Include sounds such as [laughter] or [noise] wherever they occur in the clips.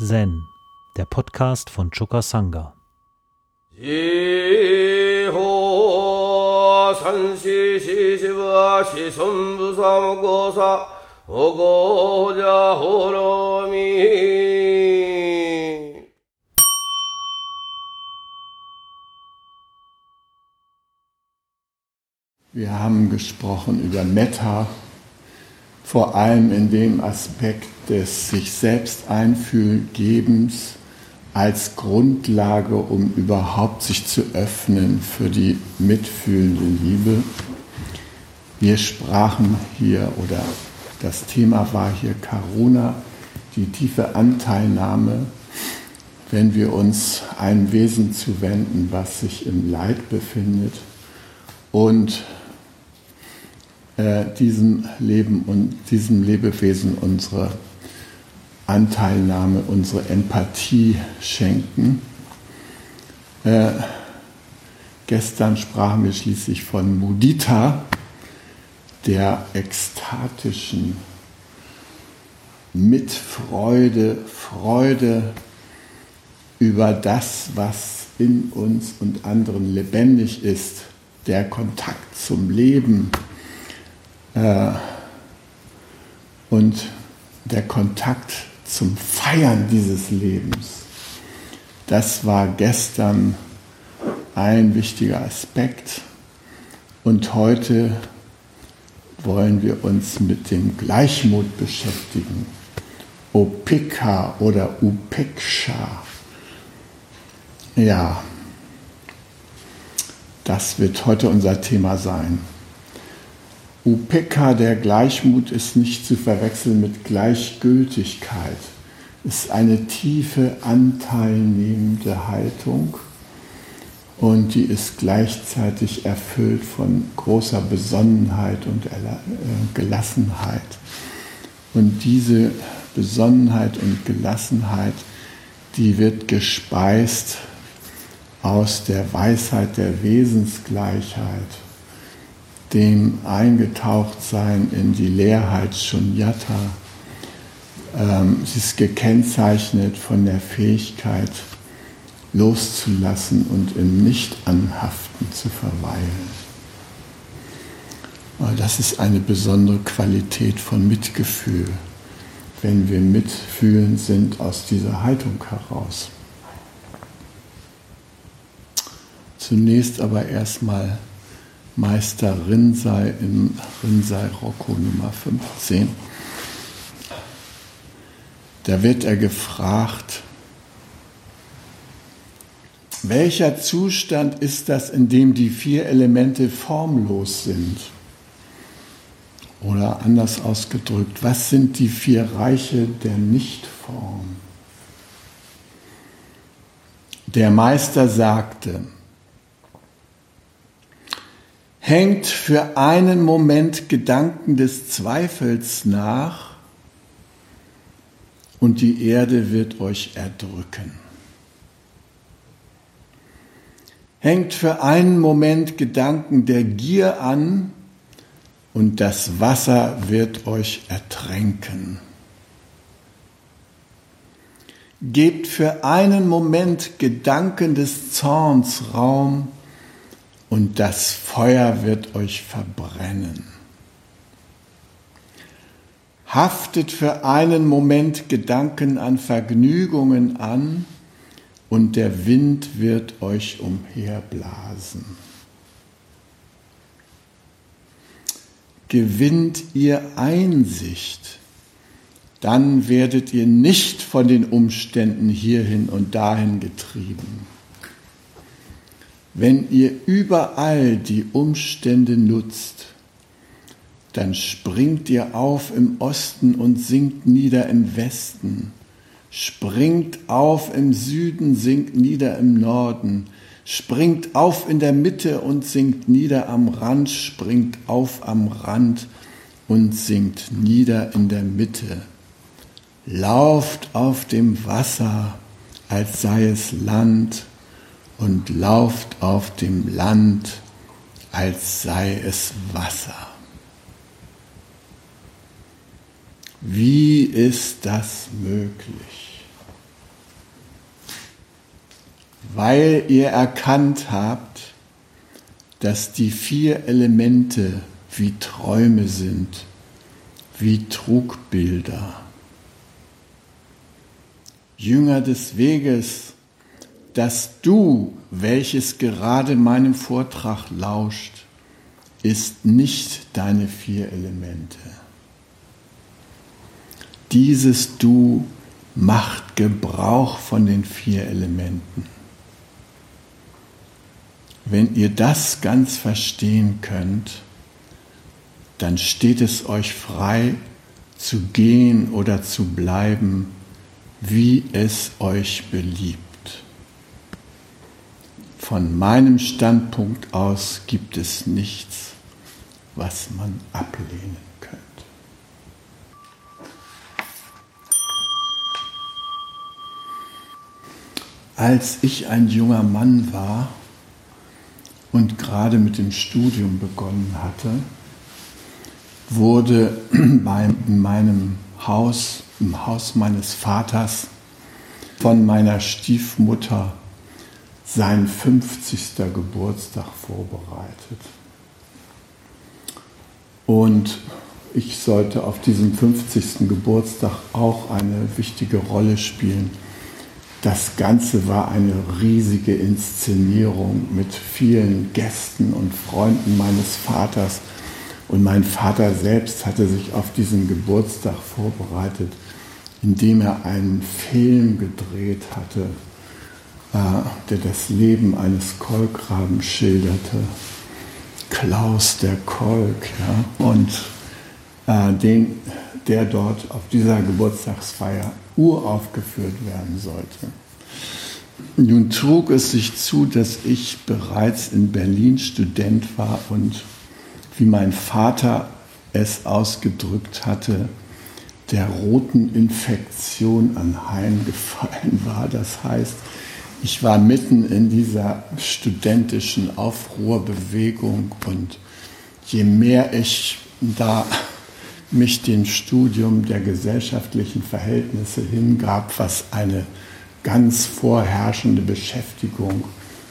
Zen, der Podcast von Choka Sangha. Wir haben gesprochen über Metta, vor allem in dem Aspekt des sich selbst Einfühlgebens als Grundlage, um überhaupt sich zu öffnen für die mitfühlende Liebe. Wir sprachen hier, oder das Thema war hier Karuna, die tiefe Anteilnahme, wenn wir uns einem Wesen zuwenden, was sich im Leid befindet und äh, diesem Leben und diesem Lebewesen unsere Anteilnahme, unsere Empathie schenken. Äh, gestern sprachen wir schließlich von Mudita, der ekstatischen Mitfreude, Freude über das, was in uns und anderen lebendig ist, der Kontakt zum Leben äh, und der Kontakt zum Feiern dieses Lebens. Das war gestern ein wichtiger Aspekt und heute wollen wir uns mit dem Gleichmut beschäftigen. Opika oder Upeksha. Ja, das wird heute unser Thema sein. Upeka, der Gleichmut, ist nicht zu verwechseln mit Gleichgültigkeit. Ist eine tiefe, anteilnehmende Haltung und die ist gleichzeitig erfüllt von großer Besonnenheit und äh, Gelassenheit. Und diese Besonnenheit und Gelassenheit, die wird gespeist aus der Weisheit der Wesensgleichheit dem Eingetauchtsein in die Leerheit Shunyata. Ähm, sie ist gekennzeichnet von der Fähigkeit, loszulassen und im Nicht-Anhaften zu verweilen. Das ist eine besondere Qualität von Mitgefühl, wenn wir mitfühlend sind aus dieser Haltung heraus. Zunächst aber erstmal Meister Rinsei im Rinsei Rocco Nummer 15. Da wird er gefragt, welcher Zustand ist das, in dem die vier Elemente formlos sind? Oder anders ausgedrückt, was sind die vier Reiche der Nichtform? Der Meister sagte, hängt für einen Moment Gedanken des Zweifels nach und die Erde wird euch erdrücken. Hängt für einen Moment Gedanken der Gier an und das Wasser wird euch ertränken. Gebt für einen Moment Gedanken des Zorns Raum und das Feuer wird euch verbrennen. Haftet für einen Moment Gedanken an Vergnügungen an und der Wind wird euch umherblasen. Gewinnt ihr Einsicht, dann werdet ihr nicht von den Umständen hierhin und dahin getrieben wenn ihr überall die Umstände nutzt, dann springt ihr auf im Osten und sinkt nieder im Westen, springt auf im Süden, sinkt nieder im Norden, springt auf in der Mitte und sinkt nieder am Rand, springt auf am Rand und sinkt nieder in der Mitte. Lauft auf dem Wasser, als sei es Land, und lauft auf dem Land, als sei es Wasser. Wie ist das möglich? weil ihr erkannt habt, dass die vier Elemente wie Träume sind, wie Trugbilder. Jünger des Weges, dass du, welches gerade meinem Vortrag lauscht, ist nicht deine vier Elemente. Dieses Du macht Gebrauch von den vier Elementen. Wenn ihr das ganz verstehen könnt, dann steht es euch frei zu gehen oder zu bleiben, wie es euch beliebt. Von meinem Standpunkt aus gibt es nichts, was man ablehnen könnte. Als ich ein junger Mann war und gerade mit dem Studium begonnen hatte, wurde [clears throat] in meinem Haus, im Haus meines Vaters, von meiner Stiefmutter sein 50. Geburtstag vorbereitet. Und ich sollte auf diesem 50. Geburtstag auch eine wichtige Rolle spielen. Das Ganze war eine riesige Inszenierung mit vielen Gästen und Freunden meines Vaters. Und mein Vater selbst hatte sich auf diesen Geburtstag vorbereitet, indem er einen Film gedreht hatte der das Leben eines Kolkraben schilderte. Klaus der Kolk, ja, und äh, den, der dort auf dieser Geburtstagsfeier uraufgeführt werden sollte. Nun trug es sich zu, dass ich bereits in Berlin Student war und wie mein Vater es ausgedrückt hatte, der roten Infektion anheimgefallen war. Das heißt, ich war mitten in dieser studentischen Aufruhrbewegung und je mehr ich da mich dem Studium der gesellschaftlichen Verhältnisse hingab, was eine ganz vorherrschende Beschäftigung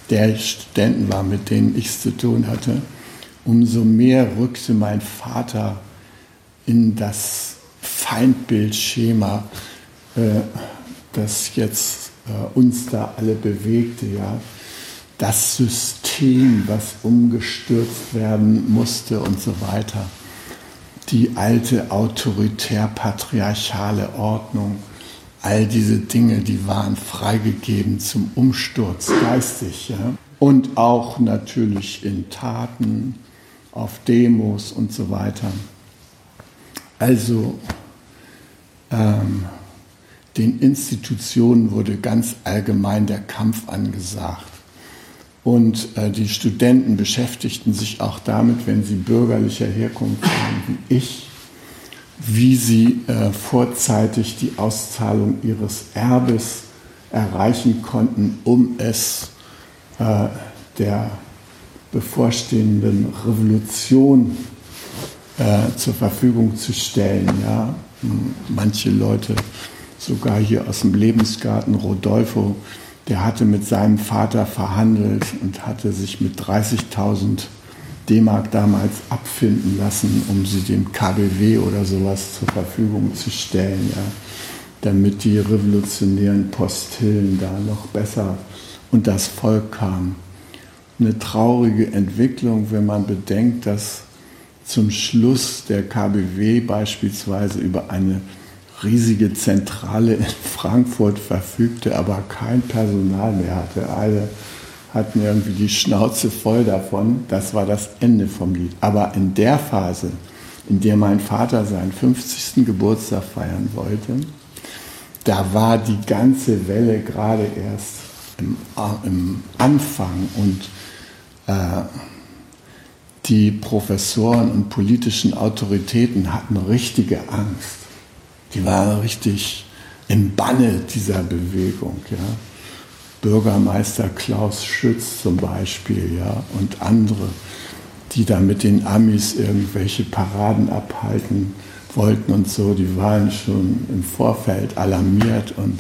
der Studenten war, mit denen ich es zu tun hatte, umso mehr rückte mein Vater in das Feindbildschema, äh, das jetzt uns da alle bewegte, ja. Das System, was umgestürzt werden musste und so weiter. Die alte autoritär-patriarchale Ordnung, all diese Dinge, die waren freigegeben zum Umsturz geistig. Ja? Und auch natürlich in Taten, auf Demos und so weiter. Also ähm, den Institutionen wurde ganz allgemein der Kampf angesagt. Und äh, die Studenten beschäftigten sich auch damit, wenn sie bürgerlicher Herkunft waren wie ich, wie sie äh, vorzeitig die Auszahlung ihres Erbes erreichen konnten, um es äh, der bevorstehenden Revolution äh, zur Verfügung zu stellen. Ja? Manche Leute sogar hier aus dem Lebensgarten Rodolfo, der hatte mit seinem Vater verhandelt und hatte sich mit 30.000 D-Mark damals abfinden lassen, um sie dem KBW oder sowas zur Verfügung zu stellen, ja, damit die revolutionären Postillen da noch besser und das Volk kam. Eine traurige Entwicklung, wenn man bedenkt, dass zum Schluss der KBW beispielsweise über eine riesige Zentrale in Frankfurt verfügte, aber kein Personal mehr hatte. Alle hatten irgendwie die Schnauze voll davon. Das war das Ende vom Lied. Aber in der Phase, in der mein Vater seinen 50. Geburtstag feiern wollte, da war die ganze Welle gerade erst im, im Anfang und äh, die Professoren und politischen Autoritäten hatten richtige Angst die waren richtig im Banne dieser Bewegung. Ja. Bürgermeister Klaus Schütz zum Beispiel ja, und andere, die da mit den Amis irgendwelche Paraden abhalten wollten und so, die waren schon im Vorfeld alarmiert und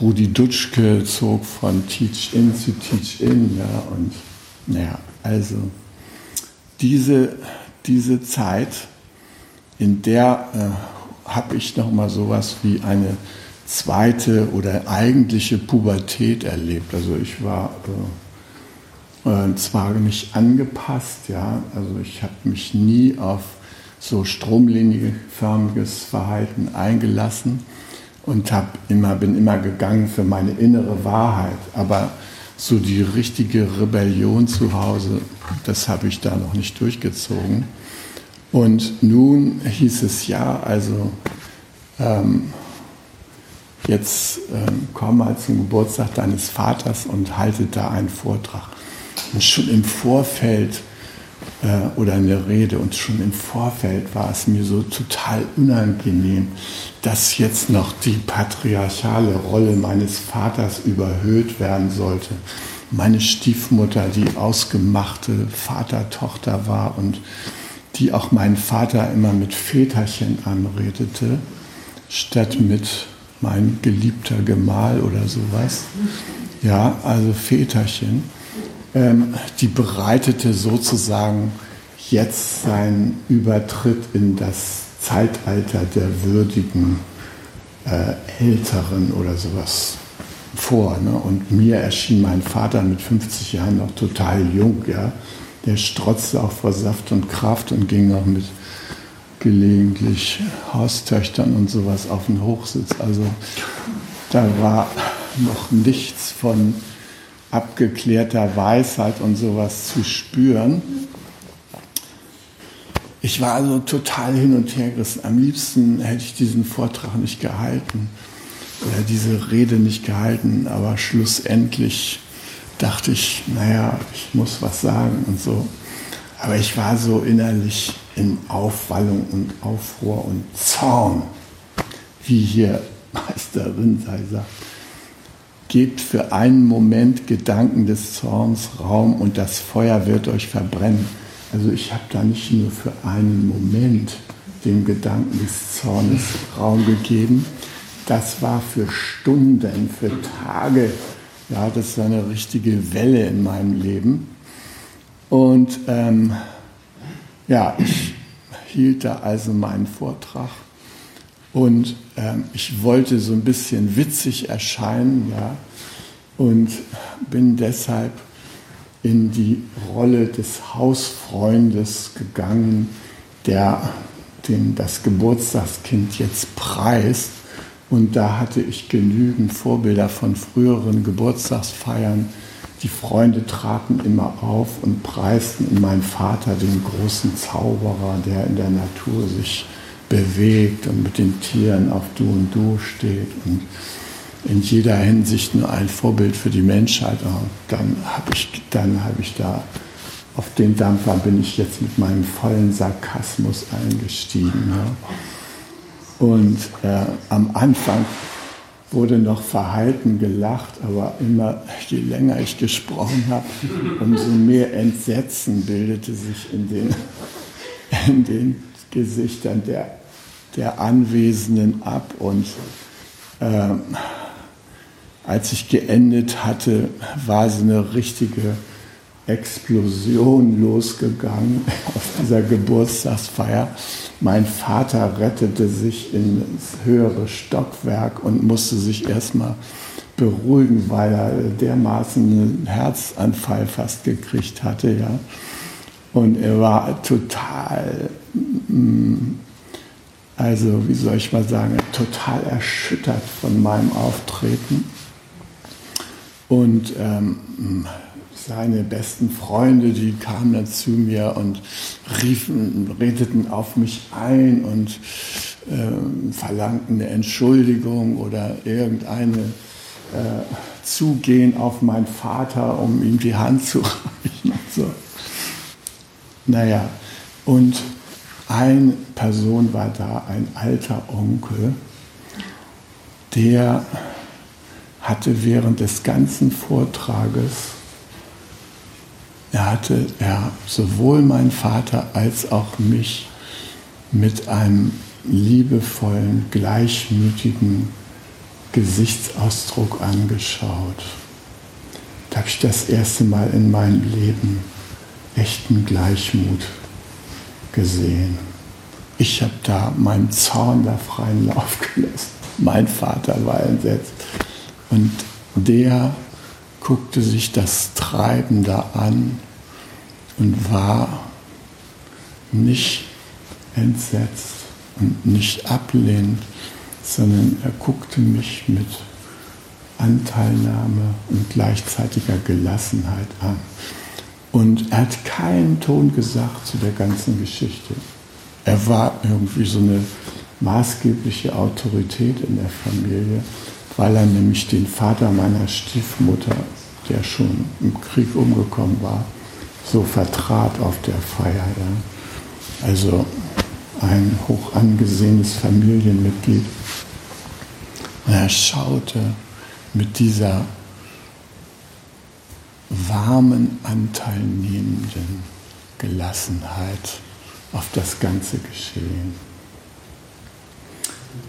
Rudi Dutschke zog von Teach In zu Teach In, ja, und naja, also diese, diese Zeit, in der äh, habe ich noch mal sowas wie eine zweite oder eigentliche Pubertät erlebt. Also ich war äh, äh, zwar nicht angepasst, ja, also ich habe mich nie auf so stromlinienförmiges Verhalten eingelassen und hab immer, bin immer gegangen für meine innere Wahrheit. Aber so die richtige Rebellion zu Hause, das habe ich da noch nicht durchgezogen. Und nun hieß es ja, also ähm, jetzt ähm, komm mal zum Geburtstag deines Vaters und halte da einen Vortrag. Und schon im Vorfeld äh, oder eine Rede und schon im Vorfeld war es mir so total unangenehm, dass jetzt noch die patriarchale Rolle meines Vaters überhöht werden sollte. Meine Stiefmutter, die ausgemachte Vater-Tochter war und die auch meinen Vater immer mit Väterchen anredete, statt mit mein geliebter Gemahl oder sowas. Ja, also Väterchen ähm, die bereitete sozusagen jetzt seinen Übertritt in das Zeitalter der würdigen äh, Älteren oder sowas vor. Ne? Und mir erschien mein Vater mit 50 Jahren noch total jung. Ja? Der strotzte auch vor Saft und Kraft und ging auch mit gelegentlich Haustöchtern und sowas auf den Hochsitz. Also da war noch nichts von abgeklärter Weisheit und sowas zu spüren. Ich war also total hin und her gerissen. Am liebsten hätte ich diesen Vortrag nicht gehalten oder diese Rede nicht gehalten, aber schlussendlich dachte ich, naja, ich muss was sagen und so. Aber ich war so innerlich in Aufwallung und Aufruhr und Zorn, wie hier Meister Rinzai sagt. Gebt für einen Moment Gedanken des Zorns Raum und das Feuer wird euch verbrennen. Also ich habe da nicht nur für einen Moment dem Gedanken des Zornes Raum gegeben. Das war für Stunden, für Tage. Ja, das war eine richtige Welle in meinem Leben. Und ähm, ja, ich hielt da also meinen Vortrag und ähm, ich wollte so ein bisschen witzig erscheinen, ja, und bin deshalb in die Rolle des Hausfreundes gegangen, der den das Geburtstagskind jetzt preist. Und da hatte ich genügend Vorbilder von früheren Geburtstagsfeiern. Die Freunde traten immer auf und preisten meinen Vater, den großen Zauberer, der in der Natur sich bewegt und mit den Tieren auf Du und Du steht und in jeder Hinsicht nur ein Vorbild für die Menschheit. Und dann habe ich, hab ich da auf den Dampfer bin ich jetzt mit meinem vollen Sarkasmus eingestiegen. Ja. Und äh, am Anfang wurde noch verhalten gelacht, aber immer je länger ich gesprochen habe, umso mehr Entsetzen bildete sich in den, in den Gesichtern der der Anwesenden ab. Und äh, als ich geendet hatte, war so eine richtige Explosion losgegangen [laughs] auf dieser Geburtstagsfeier. Mein Vater rettete sich ins höhere Stockwerk und musste sich erstmal beruhigen, weil er dermaßen einen Herzanfall fast gekriegt hatte. Ja. Und er war total mm, also wie soll ich mal sagen, total erschüttert von meinem Auftreten. Und ähm, seine besten Freunde, die kamen dann zu mir und riefen, redeten auf mich ein und äh, verlangten eine Entschuldigung oder irgendeine äh, Zugehen auf meinen Vater, um ihm die Hand zu reichen. So. Naja, und eine Person war da, ein alter Onkel, der hatte während des ganzen Vortrages, er hatte er sowohl meinen Vater als auch mich mit einem liebevollen, gleichmütigen Gesichtsausdruck angeschaut. Da habe ich das erste Mal in meinem Leben echten Gleichmut gesehen. Ich habe da meinen Zorn da freien Lauf gelassen. Mein Vater war entsetzt. Und der guckte sich das Treiben da an und war nicht entsetzt und nicht ablehnend, sondern er guckte mich mit Anteilnahme und gleichzeitiger Gelassenheit an. Und er hat keinen Ton gesagt zu der ganzen Geschichte. Er war irgendwie so eine maßgebliche Autorität in der Familie, weil er nämlich den Vater meiner Stiefmutter, der schon im Krieg umgekommen war, so vertrat auf der Feier. Ja. Also ein hoch angesehenes Familienmitglied. Und er schaute mit dieser warmen, anteilnehmenden Gelassenheit auf das ganze Geschehen.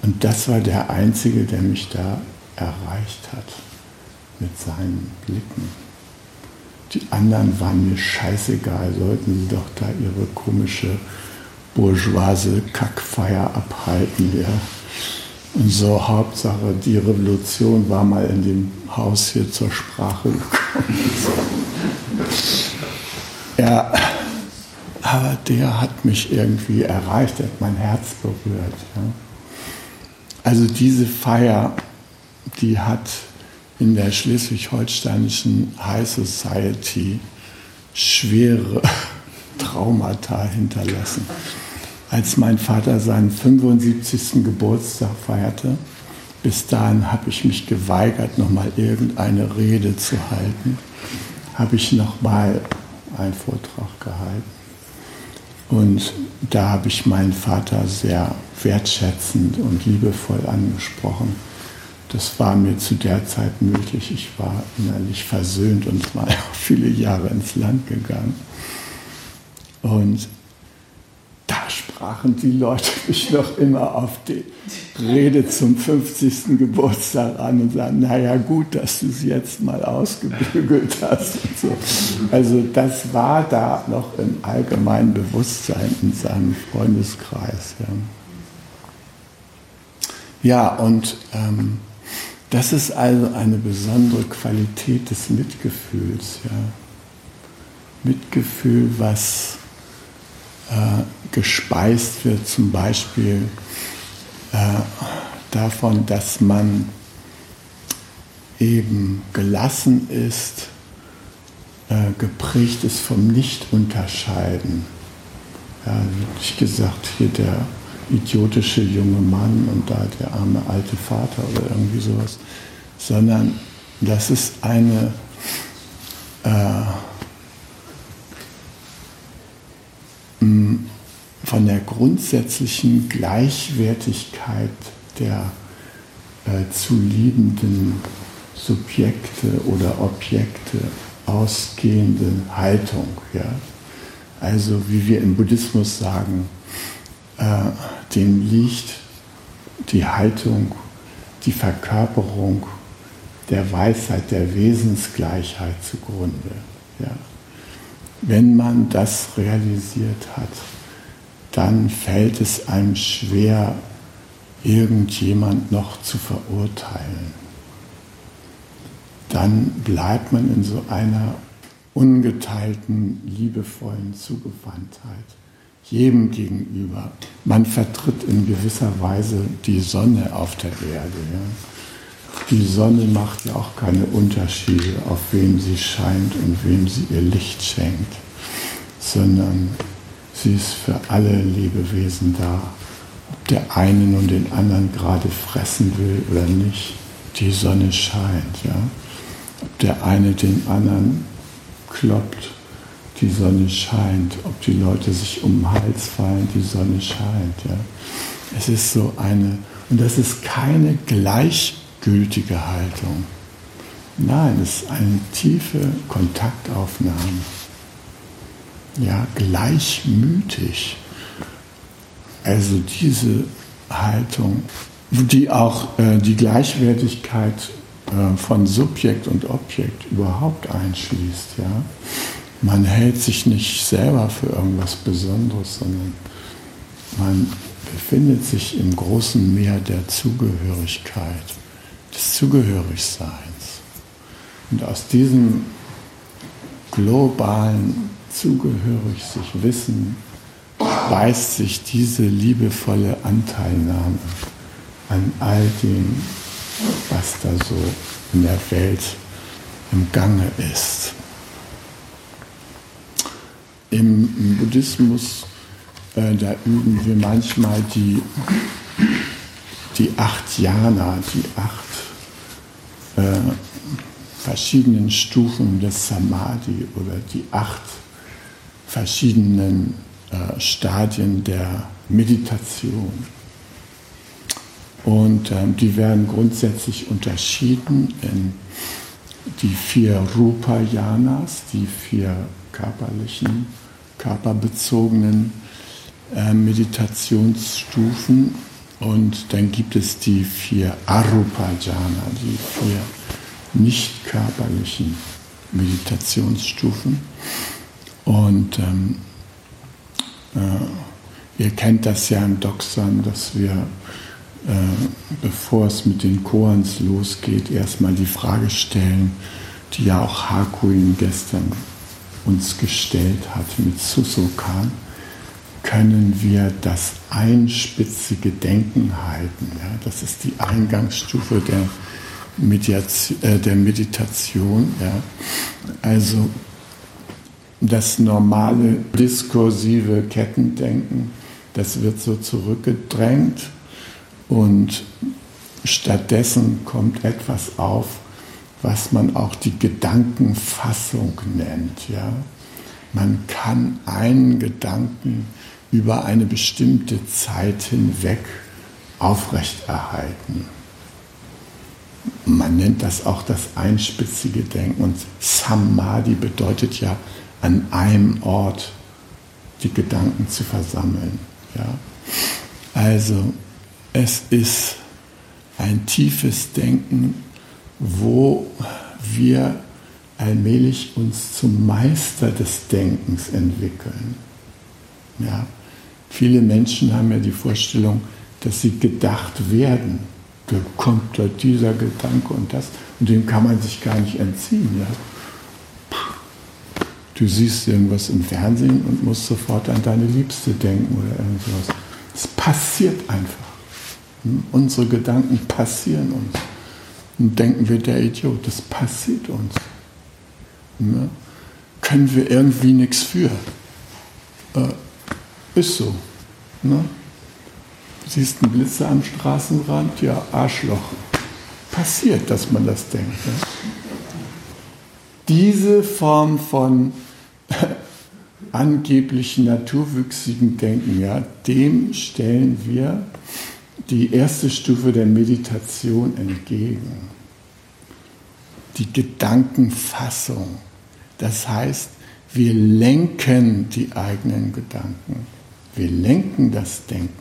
Und das war der Einzige, der mich da erreicht hat mit seinen Blicken. Die anderen waren mir scheißegal, sollten sie doch da ihre komische bourgeoise Kackfeier abhalten. Ja. Und so Hauptsache, die Revolution war mal in dem Haus hier zur Sprache gekommen. ja, aber der hat mich irgendwie erreicht, hat mein Herz berührt. Ja. Also diese Feier, die hat in der schleswig-holsteinischen High Society schwere [laughs] Traumata hinterlassen. Als mein Vater seinen 75. Geburtstag feierte, bis dahin habe ich mich geweigert, nochmal irgendeine Rede zu halten, habe ich nochmal einen Vortrag gehalten. Und da habe ich meinen Vater sehr wertschätzend und liebevoll angesprochen. Das war mir zu der Zeit möglich. Ich war innerlich versöhnt und war [laughs] viele Jahre ins Land gegangen. Und da sprachen die Leute [laughs] mich noch immer auf die Rede zum 50. Geburtstag an und sagten, naja gut, dass du es jetzt mal ausgebügelt [laughs] hast. So. Also das war da noch im allgemeinen Bewusstsein in seinem Freundeskreis. Ja, ja und ähm, das ist also eine besondere Qualität des Mitgefühls. Ja. Mitgefühl, was äh, gespeist wird, zum Beispiel äh, davon, dass man eben gelassen ist, äh, geprägt ist vom Nicht-Unterscheiden. Ja, wirklich gesagt, hier der idiotische junge Mann und da der arme alte Vater oder irgendwie sowas, sondern das ist eine äh, von der grundsätzlichen Gleichwertigkeit der äh, zu liebenden Subjekte oder Objekte ausgehende Haltung. Ja? Also wie wir im Buddhismus sagen, äh, dem liegt die Haltung, die Verkörperung der Weisheit, der Wesensgleichheit zugrunde. Ja? Wenn man das realisiert hat, dann fällt es einem schwer, irgendjemand noch zu verurteilen. Dann bleibt man in so einer ungeteilten, liebevollen Zugewandtheit jedem gegenüber. Man vertritt in gewisser Weise die Sonne auf der Erde. Ja. Die Sonne macht ja auch keine Unterschiede, auf wen sie scheint und wem sie ihr Licht schenkt, sondern Sie ist für alle Lebewesen da. Ob der eine nun den anderen gerade fressen will oder nicht, die Sonne scheint. Ja? Ob der eine den anderen kloppt, die Sonne scheint. Ob die Leute sich um den Hals fallen, die Sonne scheint. Ja? Es ist so eine, und das ist keine gleichgültige Haltung. Nein, es ist eine tiefe Kontaktaufnahme ja, gleichmütig. Also diese Haltung die auch äh, die Gleichwertigkeit äh, von Subjekt und Objekt überhaupt einschließt. Ja? Man hält sich nicht selber für irgendwas Besonderes, sondern man befindet sich im großen Meer der Zugehörigkeit, des Zugehörigseins. Und aus diesem globalen Zugehörig sich Wissen beißt sich diese liebevolle Anteilnahme an all dem, was da so in der Welt im Gange ist. Im Buddhismus, äh, da üben wir manchmal die, die acht Jana, die acht äh, verschiedenen Stufen des Samadhi oder die acht verschiedenen äh, Stadien der Meditation. Und ähm, die werden grundsätzlich unterschieden in die vier Rupa-Yanas, die vier körperlichen, körperbezogenen äh, Meditationsstufen. Und dann gibt es die vier Arupa-Jana, die vier nicht körperlichen Meditationsstufen. Und ähm, äh, ihr kennt das ja im Doxan, dass wir äh, bevor es mit den Koans losgeht, erstmal die Frage stellen, die ja auch Hakuin gestern uns gestellt hat mit Susokan. Können wir das einspitzige Denken halten? Ja, das ist die Eingangsstufe der, Mediation, äh, der Meditation. Ja. Also das normale diskursive Kettendenken, das wird so zurückgedrängt und stattdessen kommt etwas auf, was man auch die Gedankenfassung nennt. Ja? Man kann einen Gedanken über eine bestimmte Zeit hinweg aufrechterhalten. Man nennt das auch das einspitzige Denken und Samadhi bedeutet ja an einem Ort die Gedanken zu versammeln. Ja? Also es ist ein tiefes Denken, wo wir allmählich uns zum Meister des Denkens entwickeln. Ja? Viele Menschen haben ja die Vorstellung, dass sie gedacht werden. Da kommt da dieser Gedanke und das, und dem kann man sich gar nicht entziehen. Ja? Du siehst irgendwas im Fernsehen und musst sofort an deine Liebste denken oder irgendwas. Es passiert einfach. Unsere Gedanken passieren uns. Und denken wir, der Idiot, das passiert uns. Ja? Können wir irgendwie nichts für. Äh, ist so. Ne? Siehst einen Blitzer am Straßenrand? Ja, Arschloch. Passiert, dass man das denkt. Ne? Diese Form von [laughs] angeblich naturwüchsigen Denken, ja, dem stellen wir die erste Stufe der Meditation entgegen. Die Gedankenfassung. Das heißt, wir lenken die eigenen Gedanken. Wir lenken das Denken.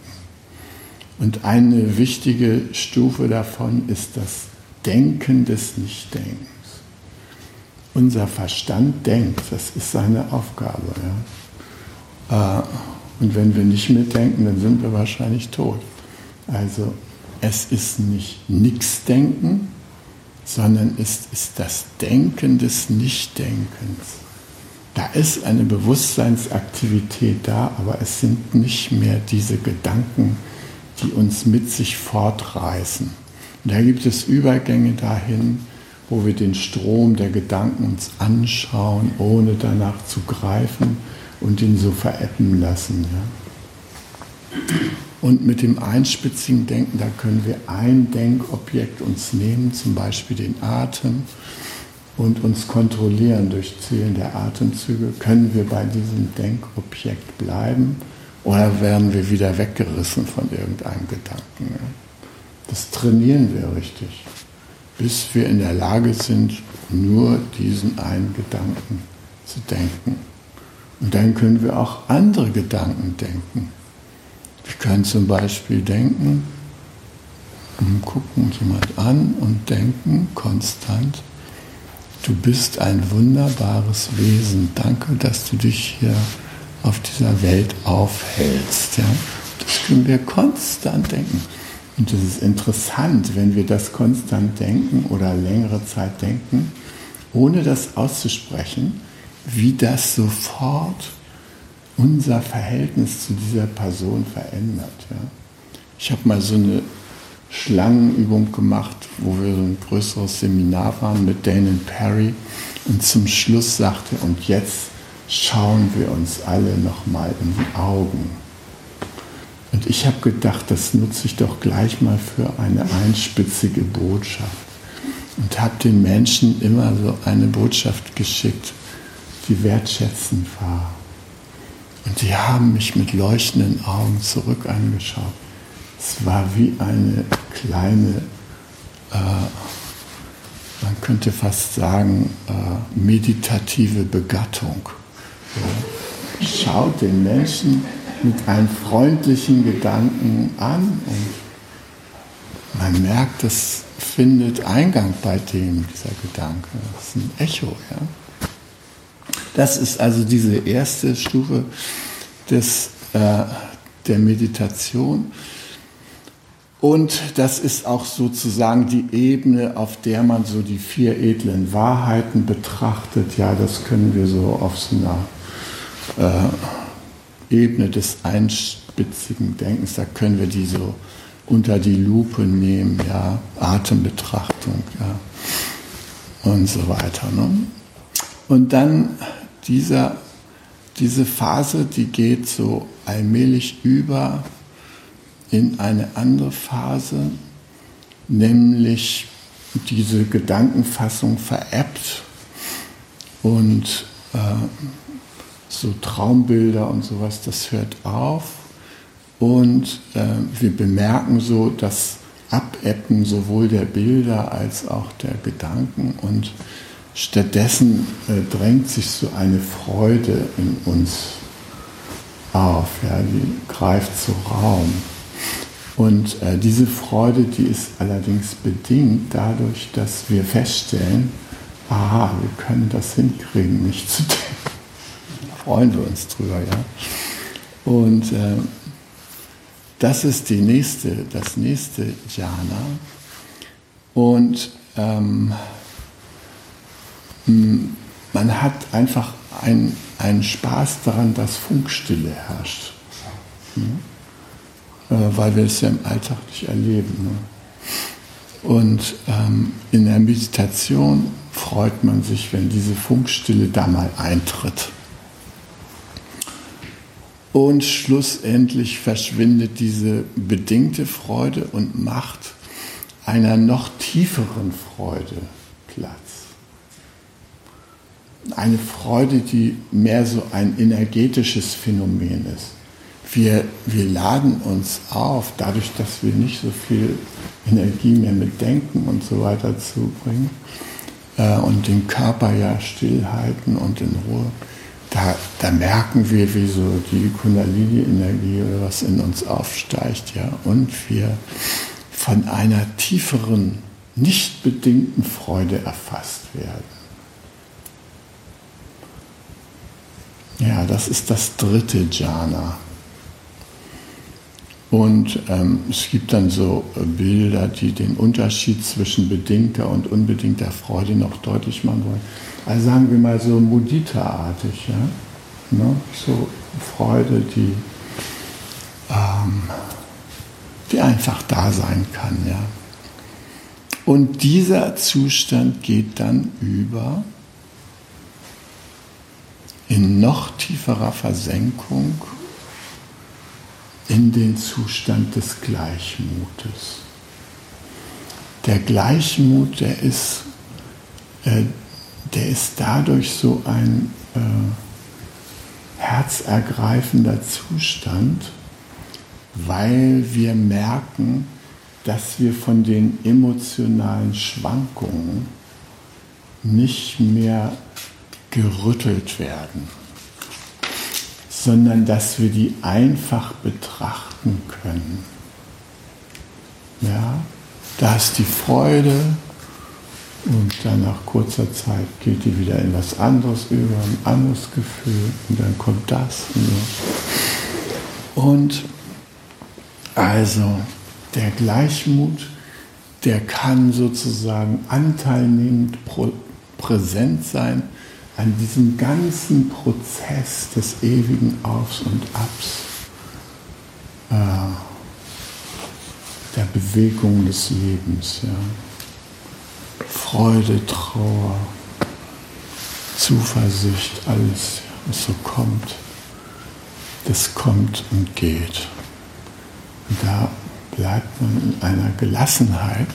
Und eine wichtige Stufe davon ist das Denken des Nichtdenkens. Unser Verstand denkt, das ist seine Aufgabe. Ja? Äh, und wenn wir nicht mitdenken, dann sind wir wahrscheinlich tot. Also es ist nicht Nichtdenken, sondern es ist das Denken des Nichtdenkens. Da ist eine Bewusstseinsaktivität da, aber es sind nicht mehr diese Gedanken, die uns mit sich fortreißen. Und da gibt es Übergänge dahin, wo wir den Strom der Gedanken uns anschauen, ohne danach zu greifen und ihn so veräppen lassen. Ja. Und mit dem einspitzigen Denken, da können wir ein Denkobjekt uns nehmen, zum Beispiel den Atem, und uns kontrollieren durch Zählen der Atemzüge. Können wir bei diesem Denkobjekt bleiben oder werden wir wieder weggerissen von irgendeinem Gedanken? Das trainieren wir richtig, bis wir in der Lage sind, nur diesen einen Gedanken zu denken. Und dann können wir auch andere Gedanken denken wir können zum Beispiel denken, gucken jemand an und denken konstant, du bist ein wunderbares Wesen. Danke, dass du dich hier auf dieser Welt aufhältst. Ja? Das können wir konstant denken. Und es ist interessant, wenn wir das konstant denken oder längere Zeit denken, ohne das auszusprechen, wie das sofort unser Verhältnis zu dieser Person verändert. Ja? Ich habe mal so eine Schlangenübung gemacht, wo wir so ein größeres Seminar waren mit Daniel Perry und zum Schluss sagte, und jetzt schauen wir uns alle nochmal in die Augen. Und ich habe gedacht, das nutze ich doch gleich mal für eine einspitzige Botschaft. Und habe den Menschen immer so eine Botschaft geschickt, die wertschätzend war. Und die haben mich mit leuchtenden Augen zurück angeschaut. Es war wie eine kleine, äh, man könnte fast sagen, äh, meditative Begattung. Ja. Schaut den Menschen mit einem freundlichen Gedanken an und man merkt, das findet Eingang bei dem, dieser Gedanke. Das ist ein Echo. Ja? Das ist also diese erste Stufe des, äh, der Meditation. Und das ist auch sozusagen die Ebene, auf der man so die vier edlen Wahrheiten betrachtet. Ja, das können wir so auf so einer äh, Ebene des einspitzigen Denkens, da können wir die so unter die Lupe nehmen, ja, Atembetrachtung, ja, und so weiter. Ne? Und dann dieser, diese Phase, die geht so allmählich über in eine andere Phase, nämlich diese Gedankenfassung veräppt und äh, so Traumbilder und sowas, das hört auf. Und äh, wir bemerken so das Abebben sowohl der Bilder als auch der Gedanken und stattdessen äh, drängt sich so eine Freude in uns auf, ja, die greift so Raum. Und äh, diese Freude, die ist allerdings bedingt dadurch, dass wir feststellen, aha, wir können das hinkriegen, nicht zu denken. Da freuen wir uns drüber, ja. Und äh, das ist die nächste, das nächste Jhana. Und ähm, man hat einfach einen, einen Spaß daran, dass Funkstille herrscht. Hm? Äh, weil wir es ja im Alltag nicht erleben. Ne? Und ähm, in der Meditation freut man sich, wenn diese Funkstille da mal eintritt. Und schlussendlich verschwindet diese bedingte Freude und macht einer noch tieferen Freude Platz. Eine Freude, die mehr so ein energetisches Phänomen ist wir, wir laden uns auf, dadurch, dass wir nicht so viel Energie mehr mit Denken und so weiter zubringen äh, und den Körper ja stillhalten und in Ruhe, da, da merken wir, wie so die Kundalini-Energie oder was in uns aufsteigt, ja, und wir von einer tieferen, nicht bedingten Freude erfasst werden. Ja, das ist das dritte Jhana. Und ähm, es gibt dann so äh, Bilder, die den Unterschied zwischen bedingter und unbedingter Freude noch deutlich machen wollen. Also sagen wir mal so Mudita-artig, ja? Ne? so Freude, die, ähm, die einfach da sein kann. Ja? Und dieser Zustand geht dann über in noch tieferer Versenkung in den Zustand des Gleichmutes. Der Gleichmut, der ist, äh, der ist dadurch so ein äh, herzergreifender Zustand, weil wir merken, dass wir von den emotionalen Schwankungen nicht mehr gerüttelt werden sondern dass wir die einfach betrachten können. Ja, Da ist die Freude und dann nach kurzer Zeit geht die wieder in was anderes über, ein anderes Gefühl und dann kommt das und so. Und also der Gleichmut, der kann sozusagen anteilnehmend präsent sein an diesem ganzen Prozess des ewigen Aufs und Abs, äh, der Bewegung des Lebens. Ja. Freude, Trauer, Zuversicht, alles, was so kommt, das kommt und geht. Und da bleibt man in einer Gelassenheit,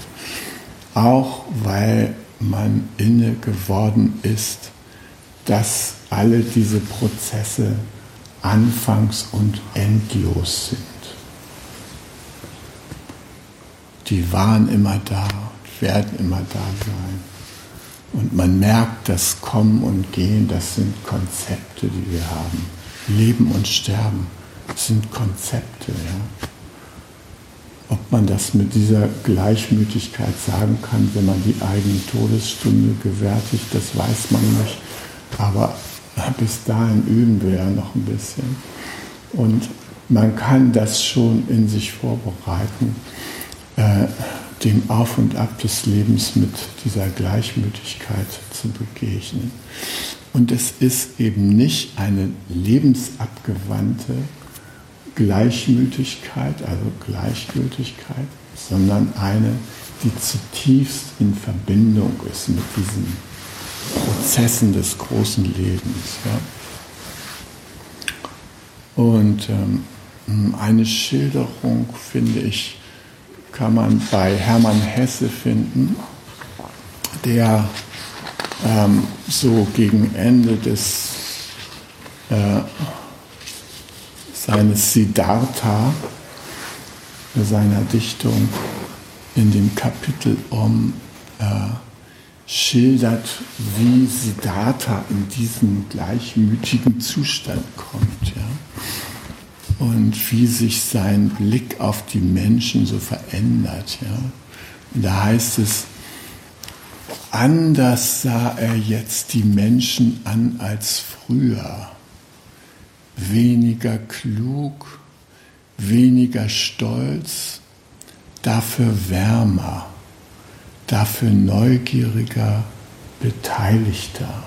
auch weil man inne geworden ist, dass alle diese Prozesse anfangs und endlos sind. Die waren immer da, werden immer da sein. Und man merkt, das Kommen und Gehen, das sind Konzepte, die wir haben. Leben und Sterben sind Konzepte. Ja? Ob man das mit dieser Gleichmütigkeit sagen kann, wenn man die eigene Todesstunde gewärtigt, das weiß man nicht. Aber bis dahin üben wir ja noch ein bisschen. Und man kann das schon in sich vorbereiten, äh, dem Auf und Ab des Lebens mit dieser Gleichmütigkeit zu begegnen. Und es ist eben nicht eine lebensabgewandte Gleichmütigkeit, also Gleichgültigkeit, sondern eine, die zutiefst in Verbindung ist mit diesen Prozessen des großen Lebens. Ja. Und ähm, eine Schilderung, finde ich, kann man bei Hermann Hesse finden, der ähm, so gegen Ende des äh, seines Siddhartha, seiner Dichtung in dem Kapitel um äh, schildert, wie Siddhartha in diesen gleichmütigen Zustand kommt. Ja? Und wie sich sein Blick auf die Menschen so verändert. Ja? Und da heißt es, anders sah er jetzt die Menschen an als früher weniger klug, weniger stolz, dafür wärmer, dafür neugieriger, beteiligter.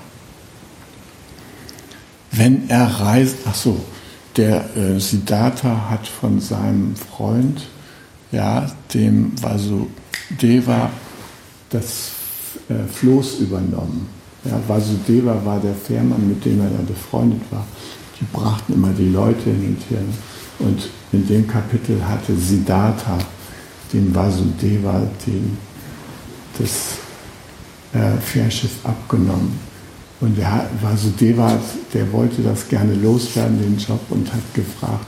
Wenn er reist, ach so, der äh, Siddhartha hat von seinem Freund, ja, dem Vasudeva, das äh, Floß übernommen. Ja, Vasudeva war der Fährmann, mit dem er dann befreundet war die brachten immer die Leute hin und her. Und in dem Kapitel hatte Siddhartha den Vasudeva den, das äh, Fährschiff abgenommen. Und der Vasudeva, der wollte das gerne loswerden, den Job, und hat gefragt,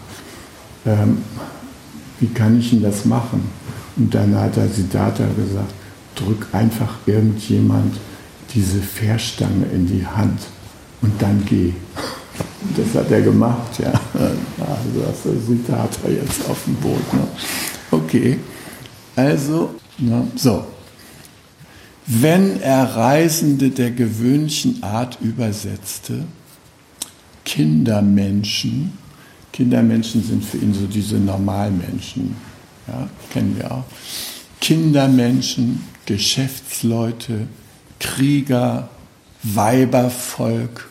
ähm, wie kann ich denn das machen? Und dann hat er Siddhartha gesagt, drück einfach irgendjemand diese Fährstange in die Hand und dann geh. Das hat er gemacht, ja. Also das sieht hat er jetzt auf dem Boot. Ne? Okay, also, ne? so. Wenn er Reisende der gewöhnlichen Art übersetzte, Kindermenschen, Kindermenschen sind für ihn so diese Normalmenschen, ja, kennen wir auch. Kindermenschen, Geschäftsleute, Krieger, Weibervolk,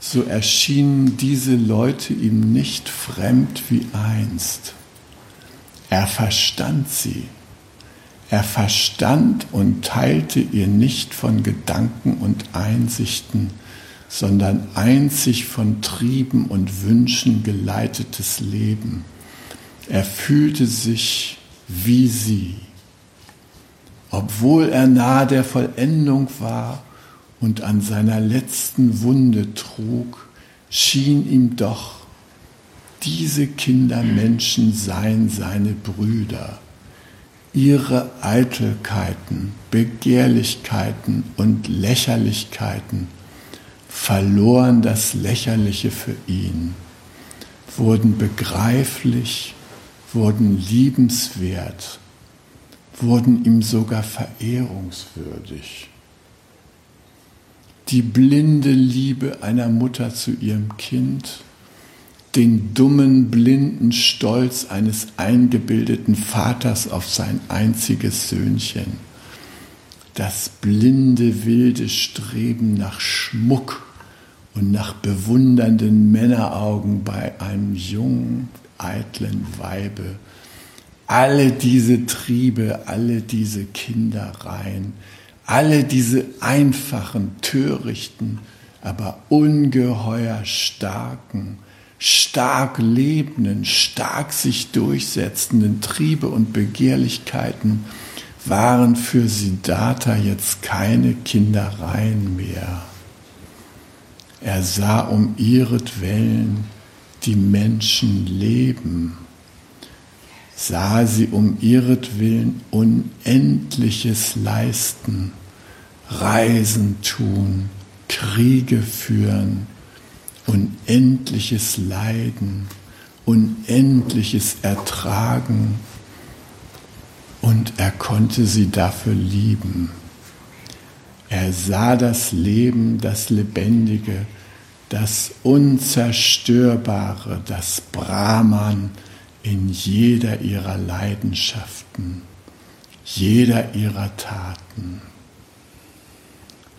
so erschienen diese Leute ihm nicht fremd wie einst. Er verstand sie. Er verstand und teilte ihr nicht von Gedanken und Einsichten, sondern einzig von Trieben und Wünschen geleitetes Leben. Er fühlte sich wie sie. Obwohl er nahe der Vollendung war, und an seiner letzten Wunde trug, schien ihm doch, diese Kindermenschen seien seine Brüder. Ihre Eitelkeiten, Begehrlichkeiten und Lächerlichkeiten verloren das Lächerliche für ihn, wurden begreiflich, wurden liebenswert, wurden ihm sogar verehrungswürdig. Die blinde Liebe einer Mutter zu ihrem Kind, den dummen, blinden Stolz eines eingebildeten Vaters auf sein einziges Söhnchen, das blinde, wilde Streben nach Schmuck und nach bewundernden Männeraugen bei einem jungen, eitlen Weibe, alle diese Triebe, alle diese Kindereien, alle diese einfachen, törichten, aber ungeheuer starken, stark lebenden, stark sich durchsetzenden Triebe und Begehrlichkeiten waren für Siddhartha jetzt keine Kindereien mehr. Er sah um ihretwillen die Menschen leben sah sie um ihretwillen Unendliches leisten, Reisen tun, Kriege führen, Unendliches leiden, Unendliches ertragen und er konnte sie dafür lieben. Er sah das Leben, das Lebendige, das Unzerstörbare, das Brahman, in jeder ihrer Leidenschaften, jeder ihrer Taten.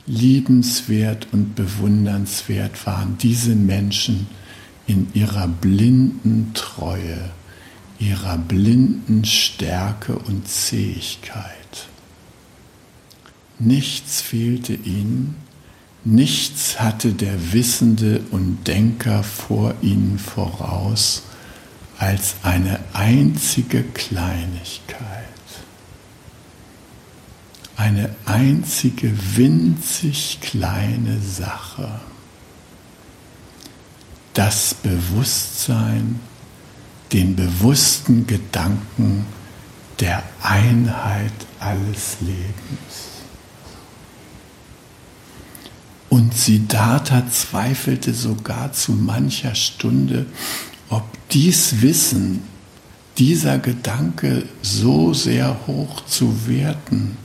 Liebenswert und bewundernswert waren diese Menschen in ihrer blinden Treue, ihrer blinden Stärke und Zähigkeit. Nichts fehlte ihnen, nichts hatte der Wissende und Denker vor ihnen voraus, als eine einzige Kleinigkeit, eine einzige winzig kleine Sache, das Bewusstsein, den bewussten Gedanken der Einheit alles Lebens. Und Siddhartha zweifelte sogar zu mancher Stunde, ob dies Wissen, dieser Gedanke so sehr hoch zu werten,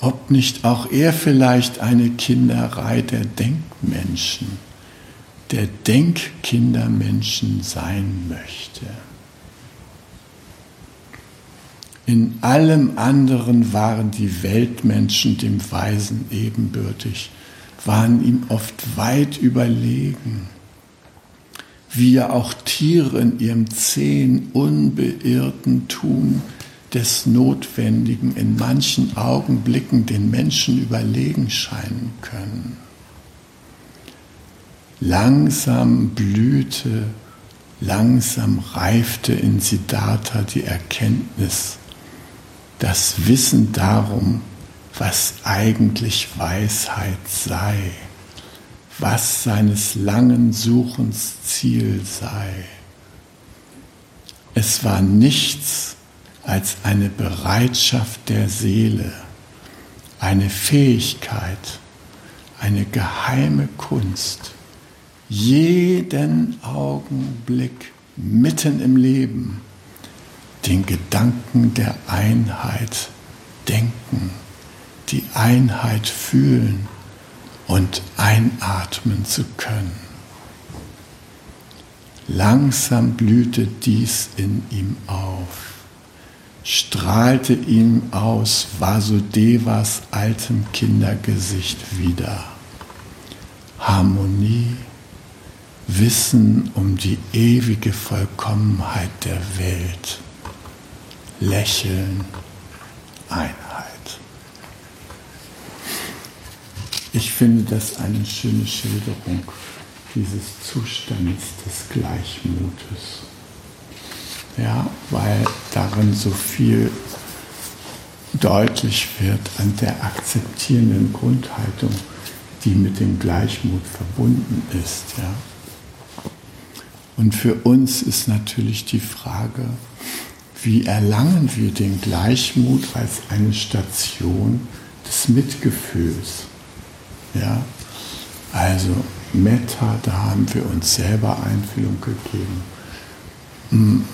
ob nicht auch er vielleicht eine Kinderei der Denkmenschen, der Denkkindermenschen sein möchte. In allem anderen waren die Weltmenschen dem Weisen ebenbürtig, waren ihm oft weit überlegen wie ja auch Tiere in ihrem zähen, unbeirrten Tun des Notwendigen in manchen Augenblicken den Menschen überlegen scheinen können. Langsam blühte, langsam reifte in Siddhartha die Erkenntnis, das Wissen darum, was eigentlich Weisheit sei was seines langen Suchens Ziel sei. Es war nichts als eine Bereitschaft der Seele, eine Fähigkeit, eine geheime Kunst, jeden Augenblick mitten im Leben den Gedanken der Einheit denken, die Einheit fühlen und einatmen zu können. Langsam blühte dies in ihm auf, strahlte ihm aus Vasudevas altem Kindergesicht wieder. Harmonie, Wissen um die ewige Vollkommenheit der Welt, Lächeln, Einheit. Ich finde das eine schöne Schilderung dieses Zustands des Gleichmutes. Ja, weil darin so viel deutlich wird an der akzeptierenden Grundhaltung, die mit dem Gleichmut verbunden ist. Ja. Und für uns ist natürlich die Frage, wie erlangen wir den Gleichmut als eine Station des Mitgefühls? Ja? Also Metta, da haben wir uns selber Einfühlung gegeben. Hm,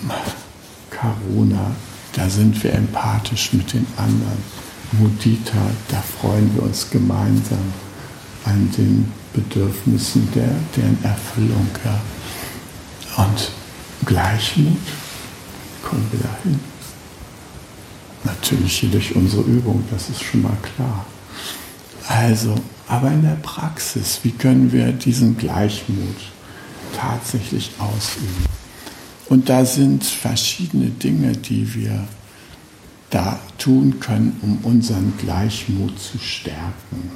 Karuna, da sind wir empathisch mit den anderen. Mudita, da freuen wir uns gemeinsam an den Bedürfnissen der, deren Erfüllung. Ja. Und Gleichmut, kommen wir dahin. Natürlich durch unsere Übung, das ist schon mal klar. Also, aber in der Praxis, wie können wir diesen Gleichmut tatsächlich ausüben? Und da sind verschiedene Dinge, die wir da tun können, um unseren Gleichmut zu stärken.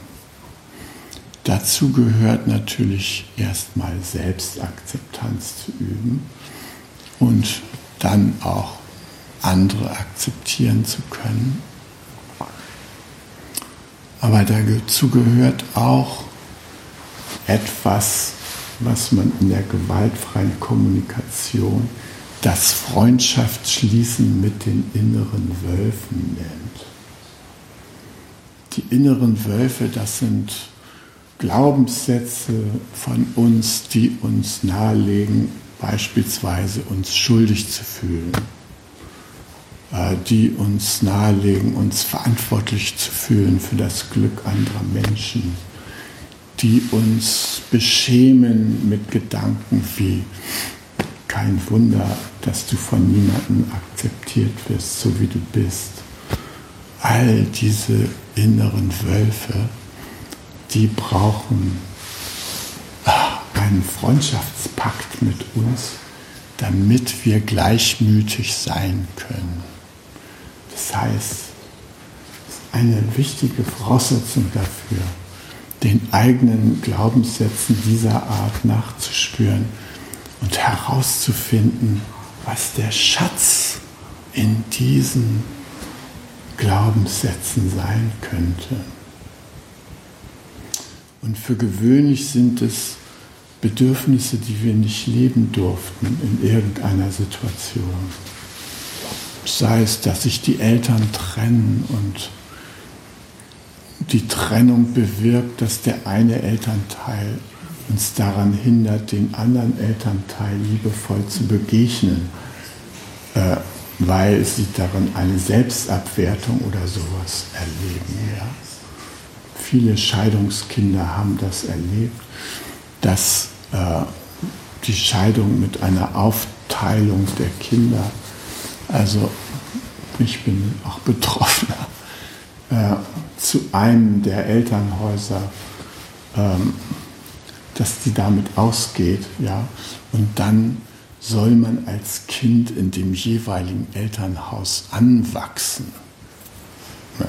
Dazu gehört natürlich erstmal Selbstakzeptanz zu üben und dann auch andere akzeptieren zu können. Aber dazu gehört auch etwas, was man in der gewaltfreien Kommunikation das Freundschaftsschließen mit den inneren Wölfen nennt. Die inneren Wölfe, das sind Glaubenssätze von uns, die uns nahelegen, beispielsweise uns schuldig zu fühlen, äh, die uns nahelegen, uns verantwortlich zu fühlen für das Glück anderer Menschen, die uns beschämen mit Gedanken wie, kein Wunder, dass du von niemandem akzeptiert wirst, so wie du bist. All diese inneren Wölfe, die brauchen ah, einen Freundschaftspakt mit uns, damit wir gleichmütig sein können. Das heißt, eine wichtige Voraussetzung dafür, den eigenen Glaubenssätzen dieser Art nachzuspüren und herauszufinden, was der Schatz in diesen Glaubenssätzen sein könnte. Und für gewöhnlich sind es Bedürfnisse, die wir nicht leben durften in irgendeiner Situation. Sei es, dass sich die Eltern trennen und die Trennung bewirkt, dass der eine Elternteil uns daran hindert, den anderen Elternteil liebevoll zu begegnen, äh, weil sie darin eine Selbstabwertung oder sowas erleben. Ja? Viele Scheidungskinder haben das erlebt, dass äh, die Scheidung mit einer Aufteilung der Kinder, also ich bin auch Betroffener, äh, zu einem der Elternhäuser, ähm, dass die damit ausgeht, ja, und dann soll man als Kind in dem jeweiligen Elternhaus anwachsen. Ja,